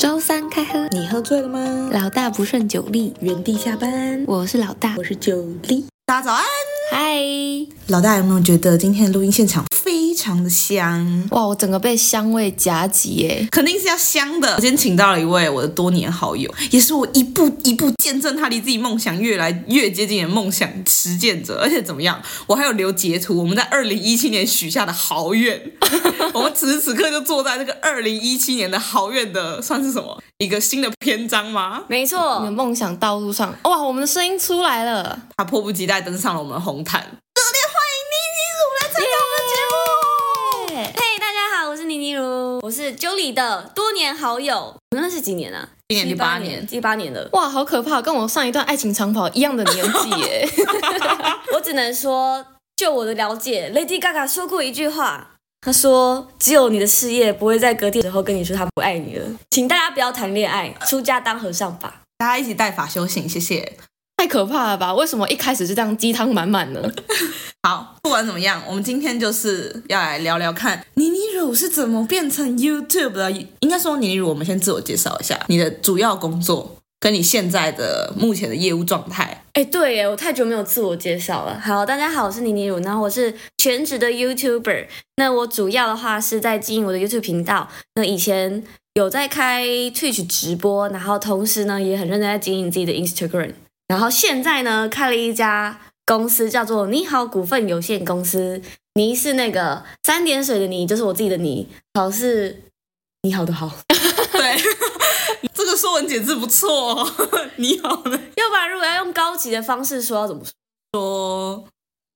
周三开喝，你喝醉了吗？老大不胜酒力，原地下班。我是老大，我是酒力。大家早安，嗨！老大有没有觉得今天的录音现场非常的香？哇，我整个被香味夹击耶！肯定是要香的。我今天请到了一位我的多年好友，也是我一步一步见证他离自己梦想越来越接近的梦想实践者。而且怎么样，我还有留截图，我们在二零一七年许下的豪愿。我们此时此刻就坐在这个二零一七年的豪愿的，算是什么一个新的篇章吗？没错，你的梦想道路上，哇，我们的声音出来了，他迫不及待登上了我们的红毯。热烈欢迎妮妮如来参加我们的节目。嘿，hey, 大家好，我是倪妮如，我是 Julie 的多年好友。我们认识几年啊？今年第八年，第八年了。哇，好可怕，跟我上一段爱情长跑一样的年纪耶。我只能说，就我的了解，Lady Gaga 说过一句话。他说：“只有你的事业不会在隔天之后跟你说他不爱你了，请大家不要谈恋爱，出家当和尚吧。大家一起带法修行，谢谢。太可怕了吧？为什么一开始是这样鸡汤满满呢？好，不管怎么样，我们今天就是要来聊聊看妮妮乳是怎么变成 YouTube 的。应该说，妮妮乳，我们先自我介绍一下你的主要工作。”跟你现在的目前的业务状态，哎，对耶，我太久没有自我介绍了。好，大家好，我是倪妮乳，然后我是全职的 YouTuber。那我主要的话是在经营我的 YouTube 频道。那以前有在开 Twitch 直播，然后同时呢也很认真在经营自己的 Instagram。然后现在呢开了一家公司，叫做你好股份有限公司。你是那个三点水的你，就是我自己的你，好是你好的好，对。这个说文解字不错哦，你好呢？要不然如果要用高级的方式说，要怎么说？说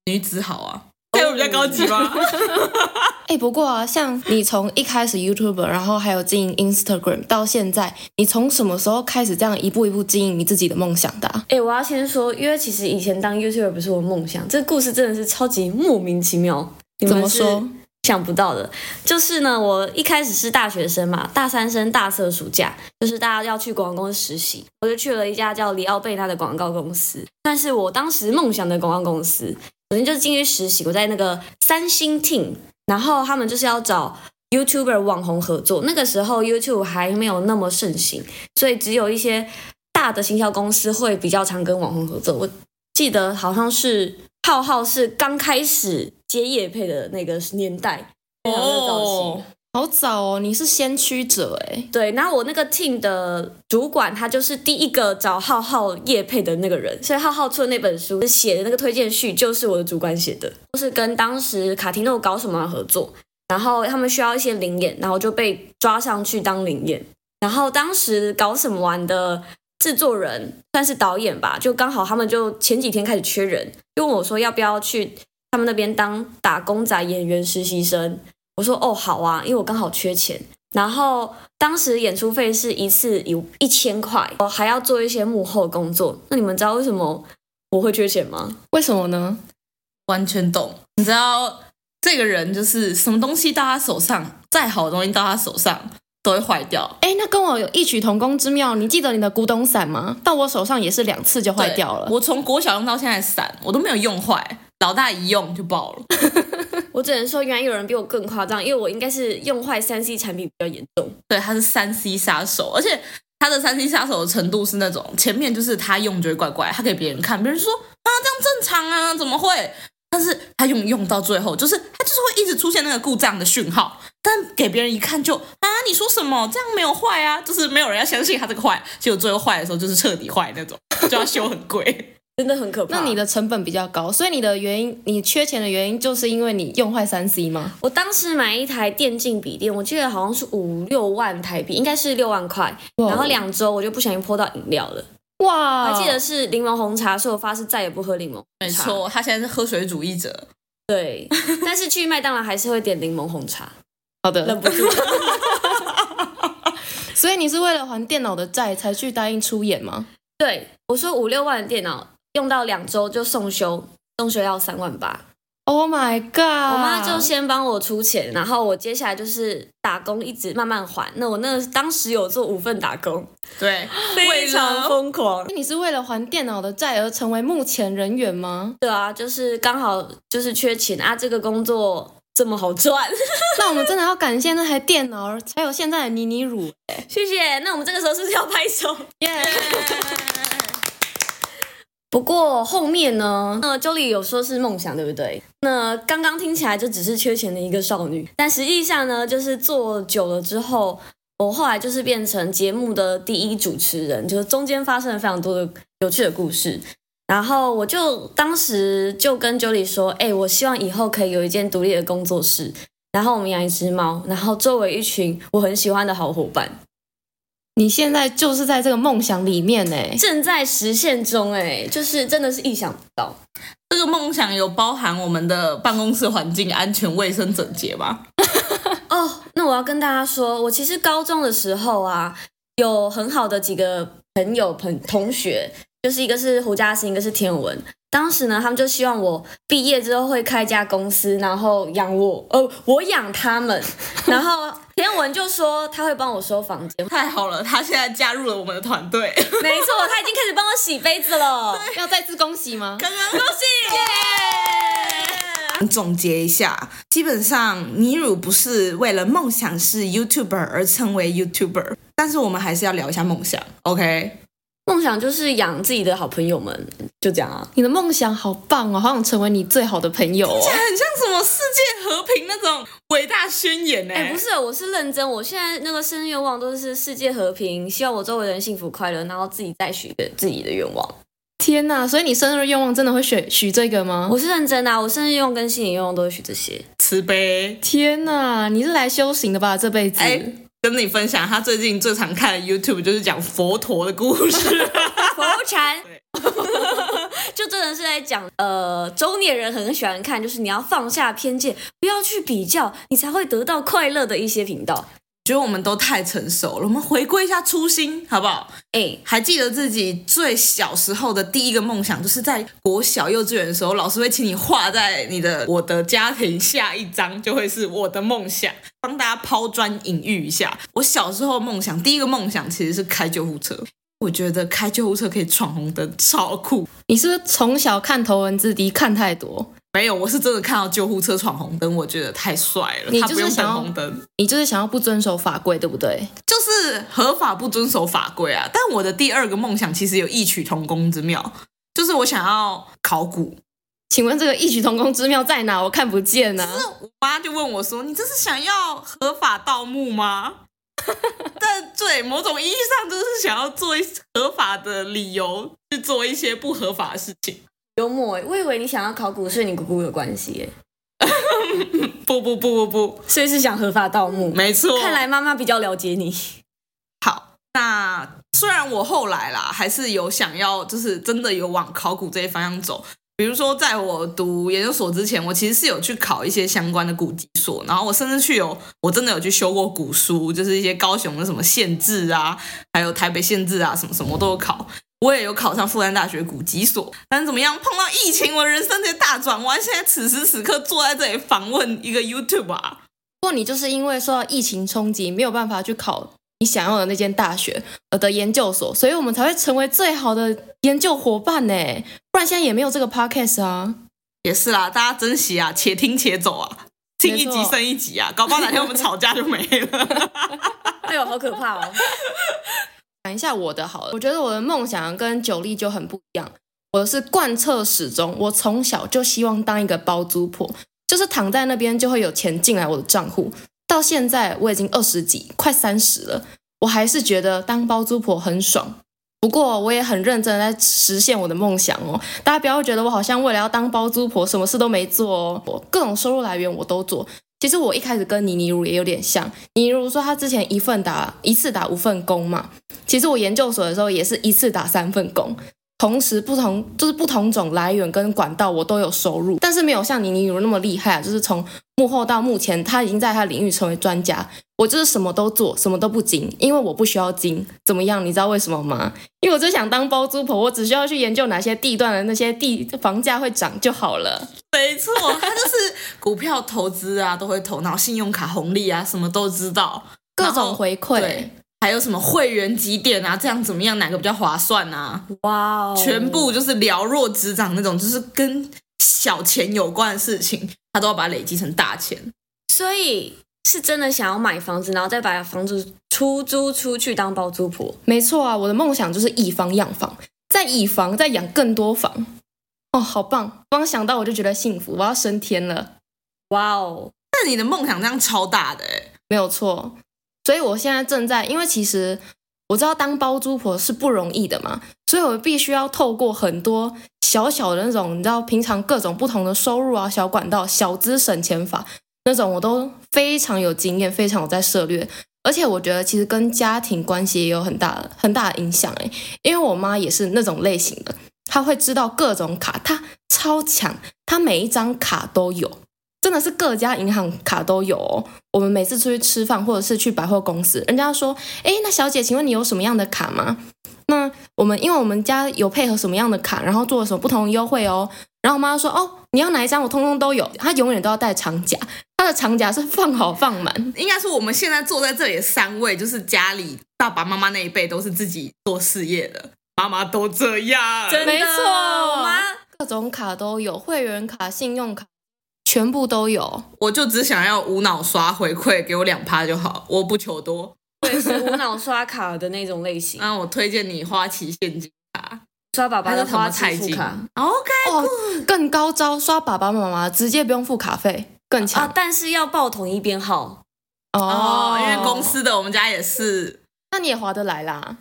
女子好啊，这样比较高级吗？哎，不过啊，像你从一开始 YouTuber，然后还有经营 Instagram，到现在，你从什么时候开始这样一步一步经营你自己的梦想的啊？哎，我要先说，因为其实以前当 YouTuber 不是我梦想，这个故事真的是超级莫名其妙。怎么说？想不到的，就是呢，我一开始是大学生嘛，大三生大四暑假，就是大家要去广告公司实习，我就去了一家叫里奥贝纳的广告公司，但是我当时梦想的广告公司，首先就是进去实习，我在那个三星 team，然后他们就是要找 YouTuber 网红合作，那个时候 YouTube 还没有那么盛行，所以只有一些大的行销公司会比较常跟网红合作，我记得好像是。浩浩是刚开始接业配的那个年代，非常的早期，好早哦！你是先驱者哎，对。然后我那个 team 的主管，他就是第一个找浩浩叶配的那个人，所以浩浩出的那本书写的那个推荐序，就是我的主管写的，就是跟当时卡提诺搞什么合作，然后他们需要一些灵眼，然后就被抓上去当灵眼，然后当时搞什么玩的。制作人算是导演吧，就刚好他们就前几天开始缺人，就问我说要不要去他们那边当打工仔演员实习生。我说哦好啊，因为我刚好缺钱。然后当时演出费是一次有一千块，我还要做一些幕后工作。那你们知道为什么我会缺钱吗？为什么呢？完全懂。你知道这个人就是什么东西到他手上，再好的东西到他手上。都会坏掉，哎，那跟我有异曲同工之妙。你记得你的古董伞吗？到我手上也是两次就坏掉了。我从国小用到现在伞，我都没有用坏，老大一用就爆了。我只能说，原来有人比我更夸张，因为我应该是用坏三 C 产品比较严重。对，他是三 C 杀手，而且他的三 C 杀手的程度是那种前面就是他用就会怪怪，他给别人看，别人说啊这样正常啊，怎么会？但是他用用到最后，就是他就是会一直出现那个故障的讯号，但给别人一看就啊，你说什么？这样没有坏啊，就是没有人要相信他这个坏，结果最后坏的时候就是彻底坏那种，就要修很贵，真的很可怕。那你的成本比较高，所以你的原因，你缺钱的原因就是因为你用坏三 C 吗？我当时买一台电竞笔电，我记得好像是五六万台币，应该是六万块，然后两周我就不小心泼到饮料了。哇，我还记得是柠檬红茶，所以我发誓再也不喝柠檬红茶。没错，他现在是喝水主义者。对，但是去麦当劳还是会点柠檬红茶。好的，忍不住。所以你是为了还电脑的债才去答应出演吗？对，我说五六万的电脑用到两周就送修，送修要三万八。Oh my god！我妈就先帮我出钱，然后我接下来就是打工，一直慢慢还。那我那当时有做五份打工，对，非常疯狂。你是为了还电脑的债而成为目前人员吗？对啊，就是刚好就是缺钱啊，这个工作这么好赚。那我们真的要感谢那台电脑，才有现在的妮妮乳。谢谢。那我们这个时候是不是要拍手？耶、yeah！不过后面呢？那 Jolie 有说是梦想，对不对？那刚刚听起来就只是缺钱的一个少女，但实际上呢，就是做久了之后，我后来就是变成节目的第一主持人，就是中间发生了非常多的有趣的故事。然后我就当时就跟 Jolie 说：“哎，我希望以后可以有一间独立的工作室，然后我们养一只猫，然后周围一群我很喜欢的好伙伴。”你现在就是在这个梦想里面呢，正在实现中哎，就是真的是意想不到。这个梦想有包含我们的办公室环境安全、卫生、整洁吗？哦，那我要跟大家说，我其实高中的时候啊，有很好的几个朋友朋同学，就是一个是胡嘉欣，一个是天文。当时呢，他们就希望我毕业之后会开一家公司，然后养我，呃，我养他们。然后天文就说他会帮我收房间，太好了，他现在加入了我们的团队。没错，他已经开始帮我洗杯子了。要再次恭喜吗？刚刚恭喜！耶！总结一下，基本上尼乳不是为了梦想是 YouTuber 而成为 YouTuber，但是我们还是要聊一下梦想，OK？梦想就是养自己的好朋友们，就这样啊！你的梦想好棒哦，好想成为你最好的朋友哦，很像什么世界和平那种伟大宣言呢？哎，不是，我是认真。我现在那个生日愿望都是世界和平，希望我周围人幸福快乐，然后自己再许个自己的愿望。天呐！所以你生日愿望真的会许许这个吗？我是认真的啊，我生日愿望跟新年愿望都会许这些。慈悲！天呐！你是来修行的吧？这辈子。哎跟你分享，他最近最常看的 YouTube 就是讲佛陀的故事，佛禅，就真的是在讲，呃，中年人很喜欢看，就是你要放下偏见，不要去比较，你才会得到快乐的一些频道。觉得我们都太成熟了，我们回归一下初心，好不好？哎，还记得自己最小时候的第一个梦想，就是在国小幼稚园的时候，老师会请你画在你的我的家庭下一张，就会是我的梦想。帮大家抛砖引玉一下，我小时候梦想第一个梦想其实是开救护车，我觉得开救护车可以闯红灯，超酷。你是不是从小看头文字 D 看太多？没有，我是真的看到救护车闯红灯，我觉得太帅了。你就是想要红灯，你就是想要不遵守法规，对不对？就是合法不遵守法规啊！但我的第二个梦想其实有异曲同工之妙，就是我想要考古。请问这个异曲同工之妙在哪？我看不见呢、啊。是我妈就问我说：“你这是想要合法盗墓吗？” 但对某种意义上，就是想要做一合法的理由去做一些不合法的事情。幽默，我以为你想要考古是你姑姑有关系 耶。不不不不不，所以是想合法盗墓。没错，看来妈妈比较了解你。好，那虽然我后来啦，还是有想要，就是真的有往考古这一方向走。比如说，在我读研究所之前，我其实是有去考一些相关的古籍所，然后我甚至去有，我真的有去修过古书，就是一些高雄的什么县志啊，还有台北县志啊，什么什么我都有考。我也有考上复旦大学古籍所，但是怎么样？碰到疫情，我人生直接大转弯。现在此时此刻坐在这里访问一个 YouTube 啊。不过你就是因为受到疫情冲击，没有办法去考你想要的那间大学而的研究所，所以我们才会成为最好的研究伙伴呢。不然现在也没有这个 Podcast 啊。也是啦，大家珍惜啊，且听且走啊，听一集升一集啊，搞不好哪天我们吵架就没了。哎呦，好可怕哦！讲一下我的好了，我觉得我的梦想跟 Jolie 就很不一样。我是贯彻始终，我从小就希望当一个包租婆，就是躺在那边就会有钱进来我的账户。到现在我已经二十几，快三十了，我还是觉得当包租婆很爽。不过我也很认真在实现我的梦想哦。大家不要觉得我好像为了要当包租婆，什么事都没做哦。我各种收入来源我都做。其实我一开始跟倪妮如也有点像，倪妮如说她之前一份打一次打五份工嘛，其实我研究所的时候也是一次打三份工，同时不同就是不同种来源跟管道我都有收入，但是没有像倪妮如那么厉害啊，就是从幕后到目前，她已经在她领域成为专家。我就是什么都做，什么都不精，因为我不需要精。怎么样？你知道为什么吗？因为我就想当包租婆，我只需要去研究哪些地段的那些地房价会涨就好了。没错，他就是股票投资啊，都会投，然后信用卡红利啊，什么都知道，各种回馈，对，还有什么会员几点啊，这样怎么样，哪个比较划算啊？哇哦，全部就是了若指掌那种，就是跟小钱有关的事情。他都要把它累积成大钱。所以是真的想要买房子，然后再把房子出租出去当包租婆。没错啊，我的梦想就是以房养房，再以房再养更多房。哦，好棒！光想到我就觉得幸福，我要升天了。哇哦！那你的梦想这样超大的诶，没有错。所以我现在正在，因为其实我知道当包租婆是不容易的嘛，所以我必须要透过很多小小的那种，你知道，平常各种不同的收入啊，小管道、小资省钱法那种，我都非常有经验，非常有在涉略。而且我觉得其实跟家庭关系也有很大很大的影响诶，因为我妈也是那种类型的。他会知道各种卡，他超强，他每一张卡都有，真的是各家银行卡都有哦。我们每次出去吃饭或者是去百货公司，人家说：“哎，那小姐，请问你有什么样的卡吗？”那我们因为我们家有配合什么样的卡，然后做了什么不同优惠哦。然后我妈说：“哦，你要哪一张？我通通都有。”她永远都要带长夹，她的长夹是放好放满。应该说我们现在坐在这里三位，就是家里爸爸妈妈那一辈都是自己做事业的。妈妈都这样，真的没错，我妈各种卡都有，会员卡、信用卡，全部都有。我就只想要无脑刷回馈，给我两趴就好，我不求多。我也是无脑刷卡的那种类型。那我推荐你花旗现金卡，刷爸爸的花旗付卡。OK，哦，更高招，刷爸爸妈妈直接不用付卡费，更强。啊，但是要报统一编号哦，哦，因为公司的我们家也是，那你也划得来啦。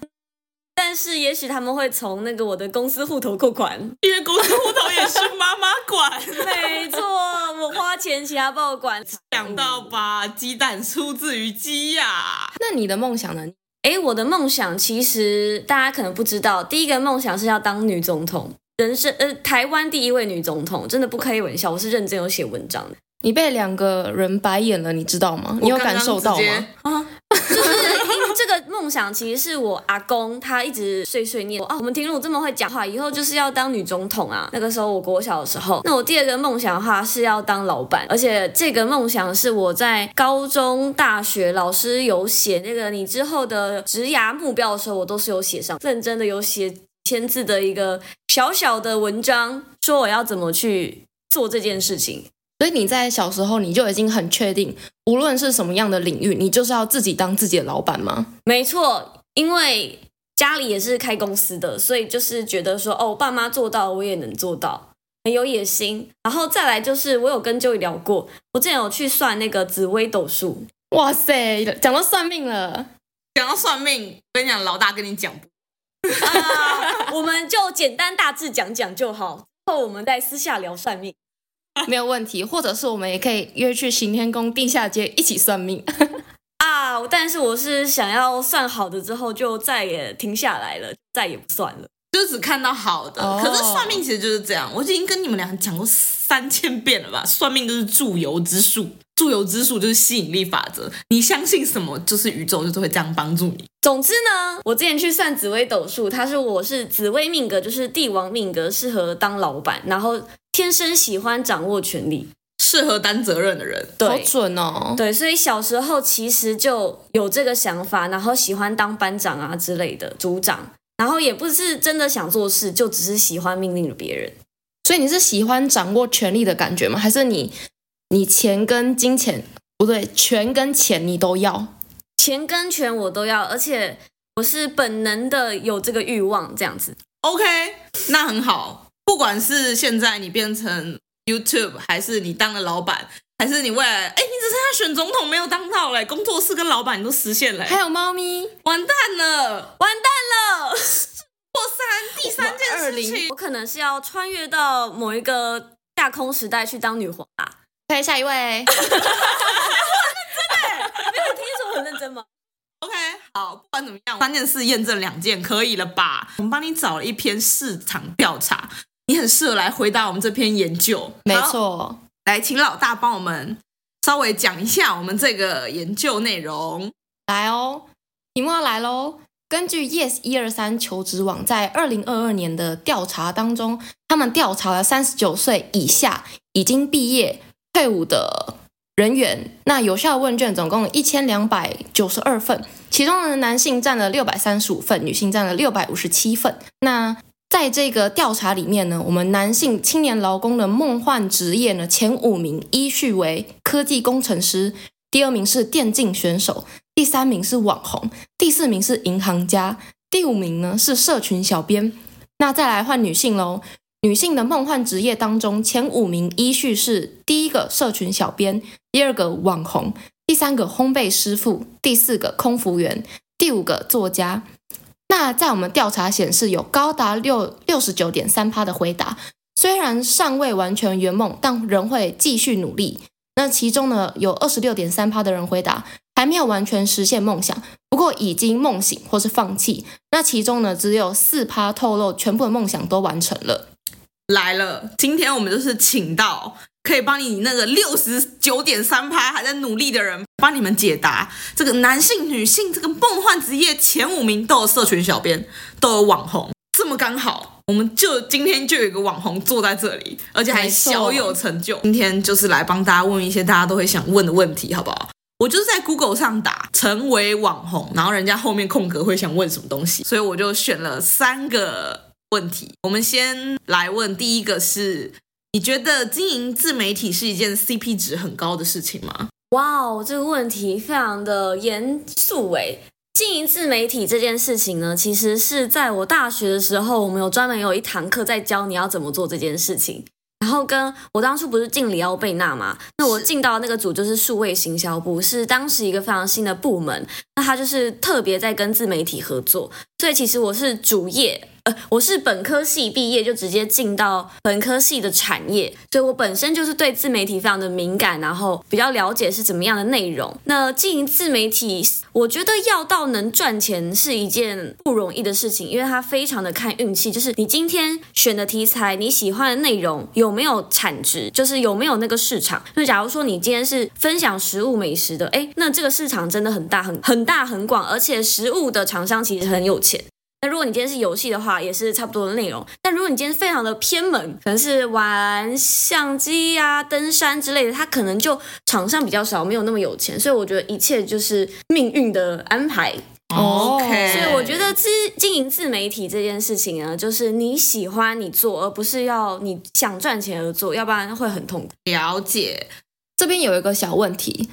但是也许他们会从那个我的公司户头扣款，因为公司户头也是妈妈管。没错，我花钱，其他报管。想到吧，鸡蛋出自于鸡呀。那你的梦想呢？哎，我的梦想其实大家可能不知道，第一个梦想是要当女总统，人生呃台湾第一位女总统，真的不开玩笑，我是认真有写文章的。你被两个人白眼了，你知道吗？你有感受到吗？啊，就是。这个梦想其实是我阿公，他一直碎碎念啊。我们婷如这么会讲话，以后就是要当女总统啊。那个时候我国小的时候，那我第二个梦想的话是要当老板，而且这个梦想是我在高中、大学老师有写那个你之后的职涯目标的时候，我都是有写上，认真的有写签字的一个小小的文章，说我要怎么去做这件事情。所以你在小时候你就已经很确定，无论是什么样的领域，你就是要自己当自己的老板吗？没错，因为家里也是开公司的，所以就是觉得说，哦，爸妈做到，我也能做到，很有野心。然后再来就是，我有跟 Joey 聊过，我之前有去算那个紫微斗数。哇塞，讲到算命了，讲到算命，我跟你讲，老大跟你讲，啊，我们就简单大致讲讲就好，后我们再私下聊算命。没有问题，或者是我们也可以约去行天宫地下街一起算命 啊！但是我是想要算好的之后就再也停下来了，再也不算了，就只看到好的。Oh. 可是算命其实就是这样，我已经跟你们俩讲过三千遍了吧？算命就是祝由之术，祝由之术就是吸引力法则。你相信什么，就是宇宙就是会这样帮助你。总之呢，我之前去算紫微斗数，他说我是紫微命格，就是帝王命格，适合当老板，然后。天生喜欢掌握权力，适合担责任的人，对，好准哦。对，所以小时候其实就有这个想法，然后喜欢当班长啊之类的，组长，然后也不是真的想做事，就只是喜欢命令了别人。所以你是喜欢掌握权力的感觉吗？还是你你钱跟金钱不对，权跟钱你都要？钱跟权我都要，而且我是本能的有这个欲望，这样子。OK，那很好。不管是现在你变成 YouTube，还是你当了老板，还是你未来，哎，你只剩下选总统没有当到嘞，工作室跟老板你都实现了，还有猫咪，完蛋了，完蛋了！破三，第三件事情，我可能是要穿越到某一个架空时代去当女皇啊。可下一位，真的，没有听说很认真吗？OK，好，不管怎么样，三件事验证两件，可以了吧？我们帮你找了一篇市场调查。你很适合来回答我们这篇研究，没错。来，请老大帮我们稍微讲一下我们这个研究内容。来哦，题目要来喽。根据 Yes 一二三求职网在二零二二年的调查当中，他们调查了三十九岁以下已经毕业退伍的人员。那有效问卷总共一千两百九十二份，其中的男性占了六百三十五份，女性占了六百五十七份。那在这个调查里面呢，我们男性青年劳工的梦幻职业呢，前五名依序为科技工程师，第二名是电竞选手，第三名是网红，第四名是银行家，第五名呢是社群小编。那再来换女性喽，女性的梦幻职业当中，前五名依序是第一个社群小编，第二个网红，第三个烘焙师傅，第四个空服员，第五个作家。那在我们调查显示，有高达六六十九点三趴的回答，虽然尚未完全圆梦，但仍会继续努力。那其中呢，有二十六点三趴的人回答还没有完全实现梦想，不过已经梦醒或是放弃。那其中呢，只有四趴透露全部的梦想都完成了。来了，今天我们就是请到。可以帮你那个六十九点三趴还在努力的人，帮你们解答这个男性、女性这个梦幻职业前五名都有社群小编，都有网红，这么刚好，我们就今天就有一个网红坐在这里，而且还小有成就。今天就是来帮大家问一些大家都会想问的问题，好不好？我就是在 Google 上打成为网红，然后人家后面空格会想问什么东西，所以我就选了三个问题。我们先来问第一个是。你觉得经营自媒体是一件 CP 值很高的事情吗？哇哦，这个问题非常的严肃诶。经营自媒体这件事情呢，其实是在我大学的时候，我们有专门有一堂课在教你要怎么做这件事情。然后跟我当初不是进里奥贝纳嘛，那我进到那个组就是数位行销部，是当时一个非常新的部门，那他就是特别在跟自媒体合作，所以其实我是主业。呃，我是本科系毕业就直接进到本科系的产业，所以我本身就是对自媒体非常的敏感，然后比较了解是怎么样的内容。那经营自媒体，我觉得要到能赚钱是一件不容易的事情，因为它非常的看运气，就是你今天选的题材，你喜欢的内容有没有产值，就是有没有那个市场。那假如说你今天是分享食物美食的，诶，那这个市场真的很大很很大很广，而且食物的厂商其实很有钱。那如果你今天是游戏的话，也是差不多的内容。但如果你今天非常的偏门，可能是玩相机呀、登山之类的，它可能就场上比较少，没有那么有钱。所以我觉得一切就是命运的安排。OK。所以我觉得自经营自媒体这件事情呢，就是你喜欢你做，而不是要你想赚钱而做，要不然会很痛苦。了解。这边有一个小问题。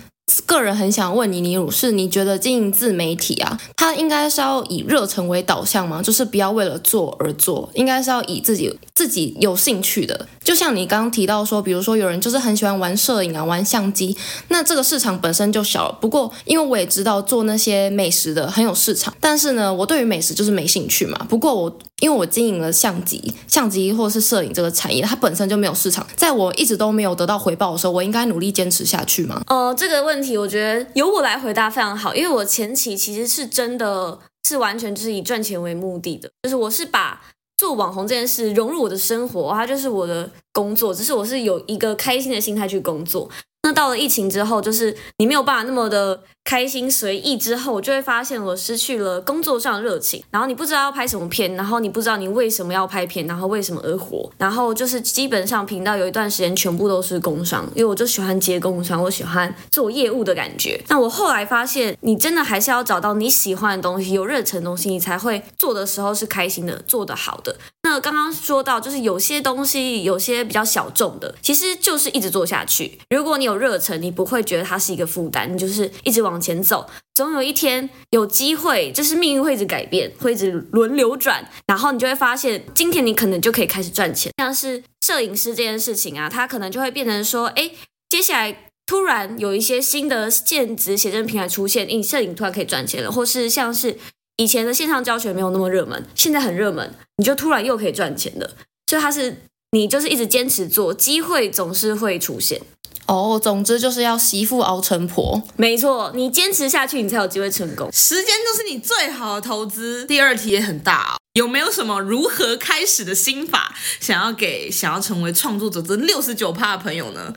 个人很想问你，你如是你觉得经营自媒体啊，它应该是要以热忱为导向吗？就是不要为了做而做，应该是要以自己自己有兴趣的。就像你刚刚提到说，比如说有人就是很喜欢玩摄影啊，玩相机，那这个市场本身就小。不过因为我也知道做那些美食的很有市场，但是呢，我对于美食就是没兴趣嘛。不过我因为我经营了相机、相机或是摄影这个产业，它本身就没有市场，在我一直都没有得到回报的时候，我应该努力坚持下去吗？呃，这个问题。我觉得由我来回答非常好，因为我前期其实是真的是完全就是以赚钱为目的的，就是我是把做网红这件事融入我的生活，它就是我的工作，只是我是有一个开心的心态去工作。那到了疫情之后，就是你没有办法那么的开心随意之后，我就会发现我失去了工作上的热情，然后你不知道要拍什么片，然后你不知道你为什么要拍片，然后为什么而活，然后就是基本上频道有一段时间全部都是工商，因为我就喜欢接工商，我喜欢做业务的感觉。那我后来发现，你真的还是要找到你喜欢的东西，有热忱的东西，你才会做的时候是开心的，做得好的。那刚刚说到，就是有些东西，有些比较小众的，其实就是一直做下去。如果你有热忱，你不会觉得它是一个负担，你就是一直往往前走。总有一天有机会，就是命运会一直改变，会一直轮流转，然后你就会发现，今天你可能就可以开始赚钱。像是摄影师这件事情啊，它可能就会变成说，哎，接下来突然有一些新的兼职写真平台出现，你摄影突然可以赚钱了，或是像是以前的线上教学没有那么热门，现在很热门，你就突然又可以赚钱了。所以它是你就是一直坚持做，机会总是会出现。哦，总之就是要媳妇熬成婆。没错，你坚持下去，你才有机会成功。时间就是你最好的投资。第二题也很大哦，有没有什么如何开始的心法，想要给想要成为创作者这六十九趴的朋友呢？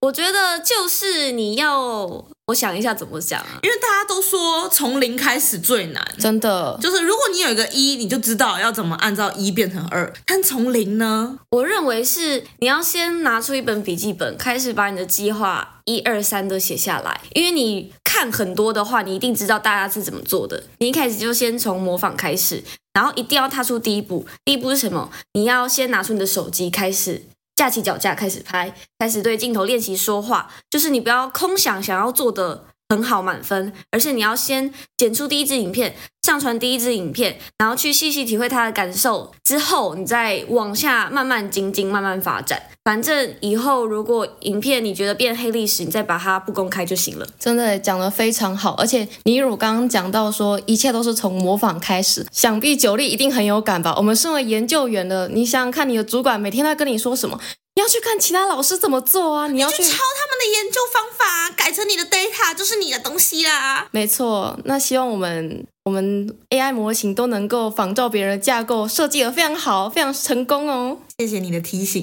我觉得就是你要。我想一下怎么讲啊？因为大家都说从零开始最难，真的。就是如果你有一个一，你就知道要怎么按照一变成二。但从零呢？我认为是你要先拿出一本笔记本，开始把你的计划一二三都写下来。因为你看很多的话，你一定知道大家是怎么做的。你一开始就先从模仿开始，然后一定要踏出第一步。第一步是什么？你要先拿出你的手机，开始架起脚架，开始拍，开始对镜头练习说话。就是你不要空想，想要做的很好满分，而是你要先剪出第一支影片，上传第一支影片，然后去细细体会他的感受，之后你再往下慢慢精进，慢慢发展。反正以后如果影片你觉得变黑历史，你再把它不公开就行了。真的讲得非常好，而且你如刚刚讲到说一切都是从模仿开始，想必九力一定很有感吧？我们身为研究员的，你想想看，你的主管每天在跟你说什么？你要去看其他老师怎么做啊！你要去，去抄他们的研究方法，改成你的 data 就是你的东西啦。没错，那希望我们我们 AI 模型都能够仿照别人的架构设计的非常好，非常成功哦。谢谢你的提醒。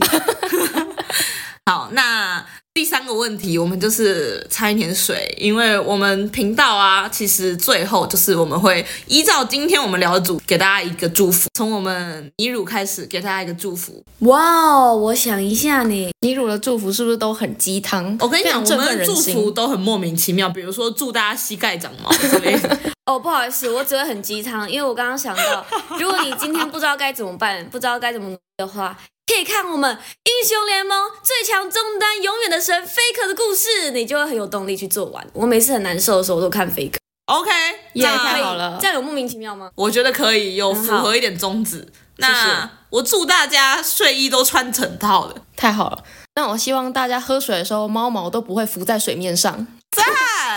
好，那。第三个问题，我们就是掺一点水，因为我们频道啊，其实最后就是我们会依照今天我们聊的主，给大家一个祝福。从我们尼乳开始，给大家一个祝福。哇哦，我想一下呢，尼乳的祝福是不是都很鸡汤？我跟你讲，我们的祝福都很莫名其妙，比如说祝大家膝盖长毛之类的。哦，不好意思，我只会很鸡汤，因为我刚刚想到，如果你今天不知道该怎么办，不知道该怎么的话。可以看我们英雄联盟最强中单永远的神 Faker 的故事，你就会很有动力去做完。我每次很难受的时候，我都看 Faker。OK，也太好了，这样有莫名其妙吗？我觉得可以，有符合一点宗旨。那我祝大家睡衣都穿整套的，太好了。那我希望大家喝水的时候，猫毛都不会浮在水面上。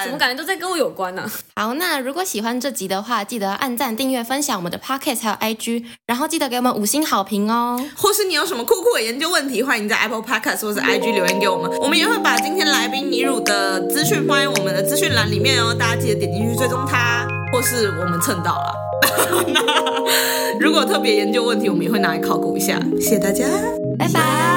怎么感觉都在跟我有关呢、啊？好，那如果喜欢这集的话，记得按赞、订阅、分享我们的 Podcast 还有 IG，然后记得给我们五星好评哦。或是你有什么酷酷的研究问题，欢迎在 Apple Podcast 或是 IG 留言给我们，我们也会把今天来宾尼汝的资讯放在我们的资讯栏里面哦，大家记得点进去追踪他，或是我们蹭到了。那如果特别研究问题，我们也会拿来考古一下。谢谢大家，拜拜。